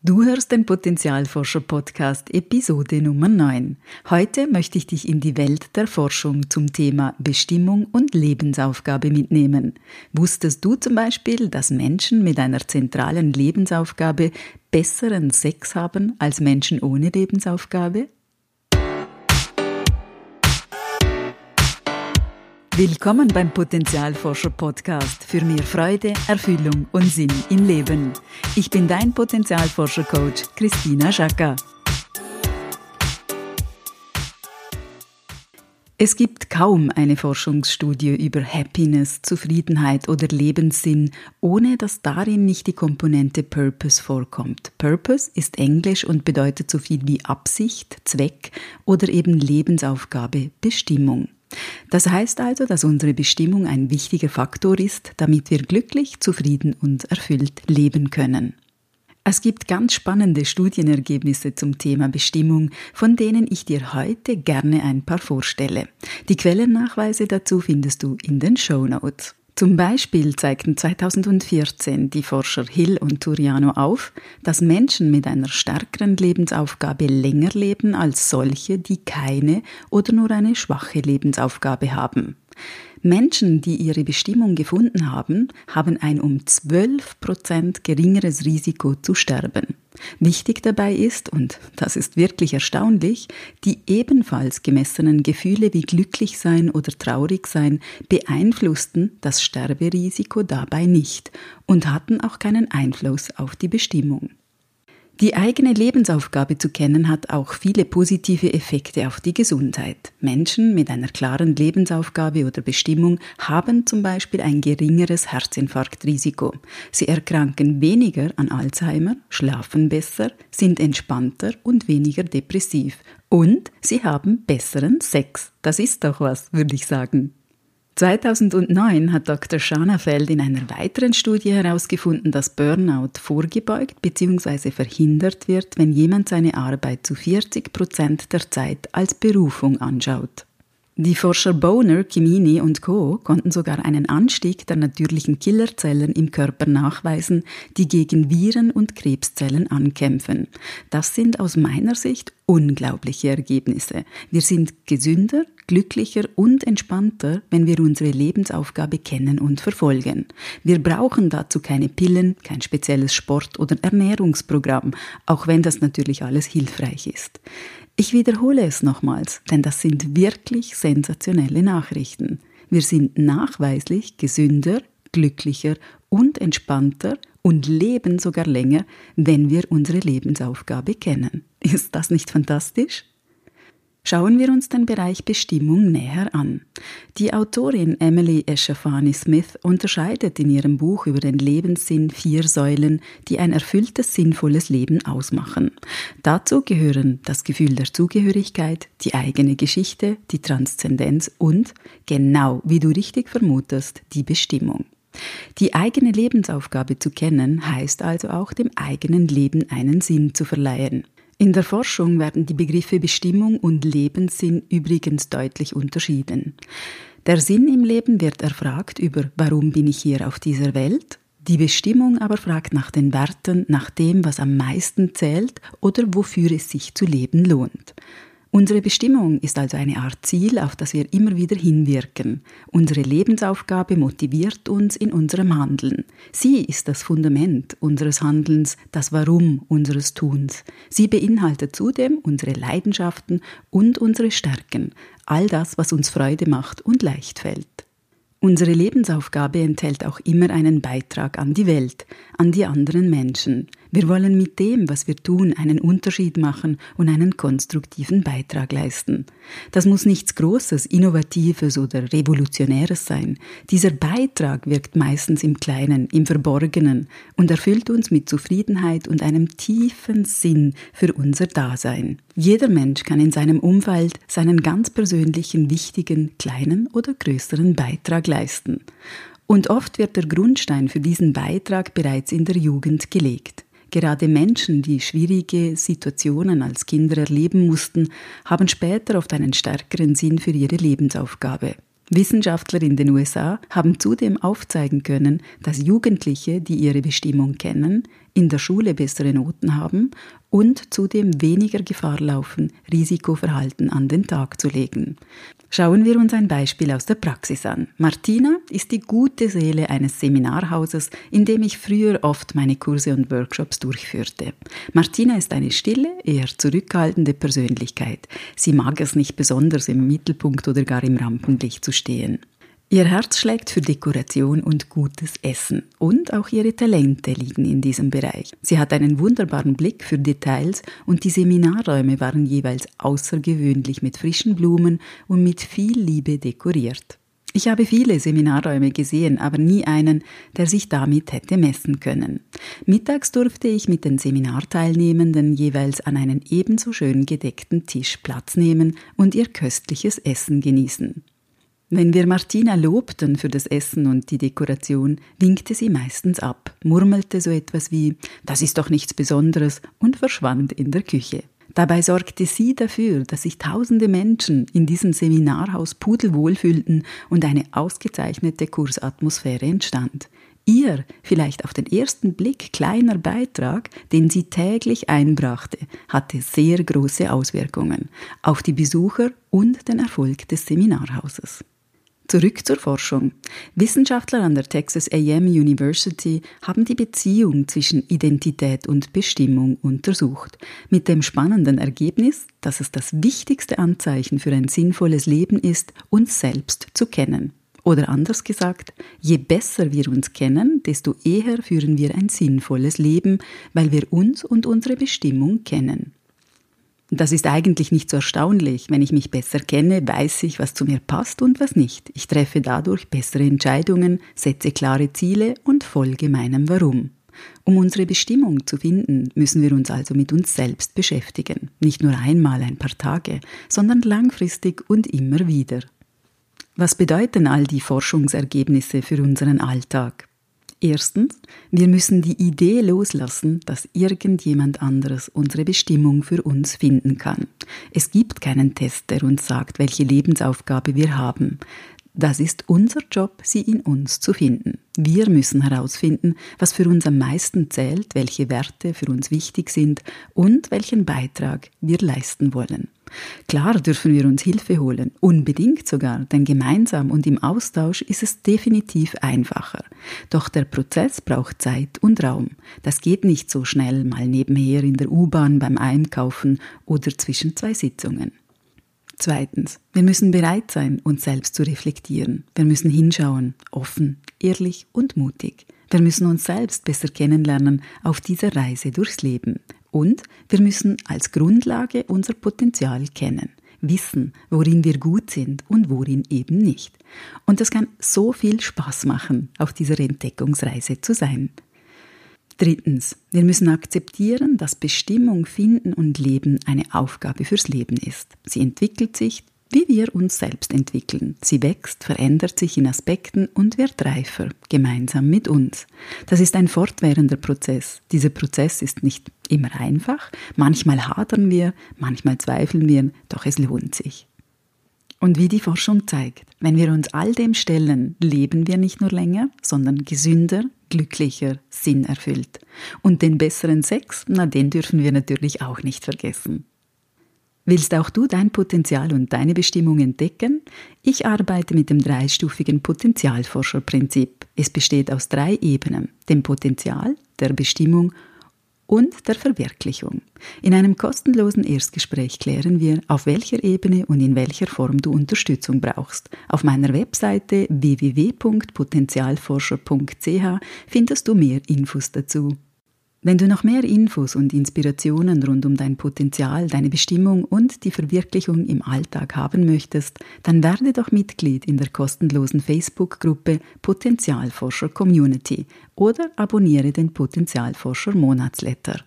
Du hörst den Potenzialforscher Podcast Episode Nummer 9. Heute möchte ich dich in die Welt der Forschung zum Thema Bestimmung und Lebensaufgabe mitnehmen. Wusstest du zum Beispiel, dass Menschen mit einer zentralen Lebensaufgabe besseren Sex haben als Menschen ohne Lebensaufgabe? Willkommen beim Potenzialforscher Podcast für mehr Freude, Erfüllung und Sinn im Leben. Ich bin dein Potenzialforscher Coach Christina Schaka. Es gibt kaum eine Forschungsstudie über Happiness, Zufriedenheit oder Lebenssinn, ohne dass darin nicht die Komponente Purpose vorkommt. Purpose ist Englisch und bedeutet so viel wie Absicht, Zweck oder eben Lebensaufgabe, Bestimmung. Das heißt also, dass unsere Bestimmung ein wichtiger Faktor ist, damit wir glücklich, zufrieden und erfüllt leben können. Es gibt ganz spannende Studienergebnisse zum Thema Bestimmung, von denen ich dir heute gerne ein paar vorstelle. Die Quellennachweise dazu findest du in den Show Notes. Zum Beispiel zeigten 2014 die Forscher Hill und Turiano auf, dass Menschen mit einer stärkeren Lebensaufgabe länger leben als solche, die keine oder nur eine schwache Lebensaufgabe haben. Menschen, die ihre Bestimmung gefunden haben, haben ein um 12 Prozent geringeres Risiko zu sterben. Wichtig dabei ist, und das ist wirklich erstaunlich, die ebenfalls gemessenen Gefühle wie glücklich sein oder traurig sein beeinflussten das Sterberisiko dabei nicht und hatten auch keinen Einfluss auf die Bestimmung. Die eigene Lebensaufgabe zu kennen hat auch viele positive Effekte auf die Gesundheit. Menschen mit einer klaren Lebensaufgabe oder Bestimmung haben zum Beispiel ein geringeres Herzinfarktrisiko. Sie erkranken weniger an Alzheimer, schlafen besser, sind entspannter und weniger depressiv. Und sie haben besseren Sex. Das ist doch was, würde ich sagen. 2009 hat Dr. Schanafeld in einer weiteren Studie herausgefunden, dass Burnout vorgebeugt bzw. verhindert wird, wenn jemand seine Arbeit zu 40 Prozent der Zeit als Berufung anschaut. Die Forscher Boner, Kimini und Co. konnten sogar einen Anstieg der natürlichen Killerzellen im Körper nachweisen, die gegen Viren und Krebszellen ankämpfen. Das sind aus meiner Sicht unglaubliche Ergebnisse. Wir sind gesünder, glücklicher und entspannter, wenn wir unsere Lebensaufgabe kennen und verfolgen. Wir brauchen dazu keine Pillen, kein spezielles Sport- oder Ernährungsprogramm, auch wenn das natürlich alles hilfreich ist. Ich wiederhole es nochmals, denn das sind wirklich sensationelle Nachrichten. Wir sind nachweislich gesünder, glücklicher und entspannter und leben sogar länger, wenn wir unsere Lebensaufgabe kennen. Ist das nicht fantastisch? Schauen wir uns den Bereich Bestimmung näher an. Die Autorin Emily Eschafani Smith unterscheidet in ihrem Buch über den Lebenssinn vier Säulen, die ein erfülltes, sinnvolles Leben ausmachen. Dazu gehören das Gefühl der Zugehörigkeit, die eigene Geschichte, die Transzendenz und, genau wie du richtig vermutest, die Bestimmung. Die eigene Lebensaufgabe zu kennen, heißt also auch dem eigenen Leben einen Sinn zu verleihen. In der Forschung werden die Begriffe Bestimmung und Lebenssinn übrigens deutlich unterschieden. Der Sinn im Leben wird erfragt über Warum bin ich hier auf dieser Welt? Die Bestimmung aber fragt nach den Werten, nach dem, was am meisten zählt oder wofür es sich zu leben lohnt. Unsere Bestimmung ist also eine Art Ziel, auf das wir immer wieder hinwirken. Unsere Lebensaufgabe motiviert uns in unserem Handeln. Sie ist das Fundament unseres Handelns, das Warum unseres Tuns. Sie beinhaltet zudem unsere Leidenschaften und unsere Stärken, all das, was uns Freude macht und leicht fällt. Unsere Lebensaufgabe enthält auch immer einen Beitrag an die Welt, an die anderen Menschen. Wir wollen mit dem, was wir tun, einen Unterschied machen und einen konstruktiven Beitrag leisten. Das muss nichts Großes, Innovatives oder Revolutionäres sein. Dieser Beitrag wirkt meistens im Kleinen, im Verborgenen und erfüllt uns mit Zufriedenheit und einem tiefen Sinn für unser Dasein. Jeder Mensch kann in seinem Umfeld seinen ganz persönlichen, wichtigen, kleinen oder größeren Beitrag leisten. Und oft wird der Grundstein für diesen Beitrag bereits in der Jugend gelegt. Gerade Menschen, die schwierige Situationen als Kinder erleben mussten, haben später oft einen stärkeren Sinn für ihre Lebensaufgabe. Wissenschaftler in den USA haben zudem aufzeigen können, dass Jugendliche, die ihre Bestimmung kennen, in der Schule bessere Noten haben und zudem weniger Gefahr laufen, Risikoverhalten an den Tag zu legen. Schauen wir uns ein Beispiel aus der Praxis an. Martina ist die gute Seele eines Seminarhauses, in dem ich früher oft meine Kurse und Workshops durchführte. Martina ist eine stille, eher zurückhaltende Persönlichkeit. Sie mag es nicht besonders im Mittelpunkt oder gar im Rampenlicht zu stehen. Ihr Herz schlägt für Dekoration und gutes Essen und auch ihre Talente liegen in diesem Bereich. Sie hat einen wunderbaren Blick für Details und die Seminarräume waren jeweils außergewöhnlich mit frischen Blumen und mit viel Liebe dekoriert. Ich habe viele Seminarräume gesehen, aber nie einen, der sich damit hätte messen können. Mittags durfte ich mit den Seminarteilnehmenden jeweils an einen ebenso schön gedeckten Tisch Platz nehmen und ihr köstliches Essen genießen. Wenn wir Martina lobten für das Essen und die Dekoration, winkte sie meistens ab, murmelte so etwas wie Das ist doch nichts Besonderes und verschwand in der Küche. Dabei sorgte sie dafür, dass sich tausende Menschen in diesem Seminarhaus pudelwohl fühlten und eine ausgezeichnete Kursatmosphäre entstand. Ihr, vielleicht auf den ersten Blick kleiner Beitrag, den sie täglich einbrachte, hatte sehr große Auswirkungen auf die Besucher und den Erfolg des Seminarhauses. Zurück zur Forschung. Wissenschaftler an der Texas AM University haben die Beziehung zwischen Identität und Bestimmung untersucht, mit dem spannenden Ergebnis, dass es das wichtigste Anzeichen für ein sinnvolles Leben ist, uns selbst zu kennen. Oder anders gesagt, je besser wir uns kennen, desto eher führen wir ein sinnvolles Leben, weil wir uns und unsere Bestimmung kennen. Das ist eigentlich nicht so erstaunlich. Wenn ich mich besser kenne, weiß ich, was zu mir passt und was nicht. Ich treffe dadurch bessere Entscheidungen, setze klare Ziele und folge meinem Warum. Um unsere Bestimmung zu finden, müssen wir uns also mit uns selbst beschäftigen. Nicht nur einmal ein paar Tage, sondern langfristig und immer wieder. Was bedeuten all die Forschungsergebnisse für unseren Alltag? Erstens, wir müssen die Idee loslassen, dass irgendjemand anderes unsere Bestimmung für uns finden kann. Es gibt keinen Test, der uns sagt, welche Lebensaufgabe wir haben. Das ist unser Job, sie in uns zu finden. Wir müssen herausfinden, was für uns am meisten zählt, welche Werte für uns wichtig sind und welchen Beitrag wir leisten wollen. Klar dürfen wir uns Hilfe holen, unbedingt sogar, denn gemeinsam und im Austausch ist es definitiv einfacher. Doch der Prozess braucht Zeit und Raum. Das geht nicht so schnell mal nebenher in der U-Bahn beim Einkaufen oder zwischen zwei Sitzungen. Zweitens, wir müssen bereit sein, uns selbst zu reflektieren. Wir müssen hinschauen, offen, ehrlich und mutig. Wir müssen uns selbst besser kennenlernen auf dieser Reise durchs Leben. Und wir müssen als Grundlage unser Potenzial kennen, wissen, worin wir gut sind und worin eben nicht. Und das kann so viel Spaß machen, auf dieser Entdeckungsreise zu sein. Drittens, wir müssen akzeptieren, dass Bestimmung, Finden und Leben eine Aufgabe fürs Leben ist. Sie entwickelt sich wie wir uns selbst entwickeln. Sie wächst, verändert sich in Aspekten und wird reifer, gemeinsam mit uns. Das ist ein fortwährender Prozess. Dieser Prozess ist nicht immer einfach, manchmal hadern wir, manchmal zweifeln wir, doch es lohnt sich. Und wie die Forschung zeigt, wenn wir uns all dem stellen, leben wir nicht nur länger, sondern gesünder, glücklicher, sinnerfüllt. Und den besseren Sex, na den dürfen wir natürlich auch nicht vergessen. Willst auch du dein Potenzial und deine Bestimmung entdecken? Ich arbeite mit dem dreistufigen Potenzialforscherprinzip. Es besteht aus drei Ebenen, dem Potenzial, der Bestimmung und der Verwirklichung. In einem kostenlosen Erstgespräch klären wir, auf welcher Ebene und in welcher Form du Unterstützung brauchst. Auf meiner Webseite www.potenzialforscher.ch findest du mehr Infos dazu. Wenn du noch mehr Infos und Inspirationen rund um dein Potenzial, deine Bestimmung und die Verwirklichung im Alltag haben möchtest, dann werde doch Mitglied in der kostenlosen Facebook-Gruppe Potenzialforscher Community oder abonniere den Potenzialforscher Monatsletter.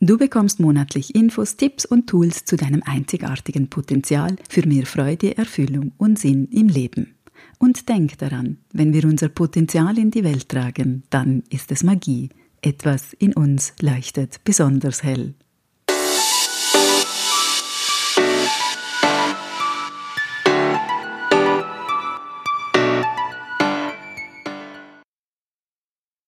Du bekommst monatlich Infos, Tipps und Tools zu deinem einzigartigen Potenzial für mehr Freude, Erfüllung und Sinn im Leben. Und denk daran, wenn wir unser Potenzial in die Welt tragen, dann ist es Magie etwas in uns leuchtet besonders hell.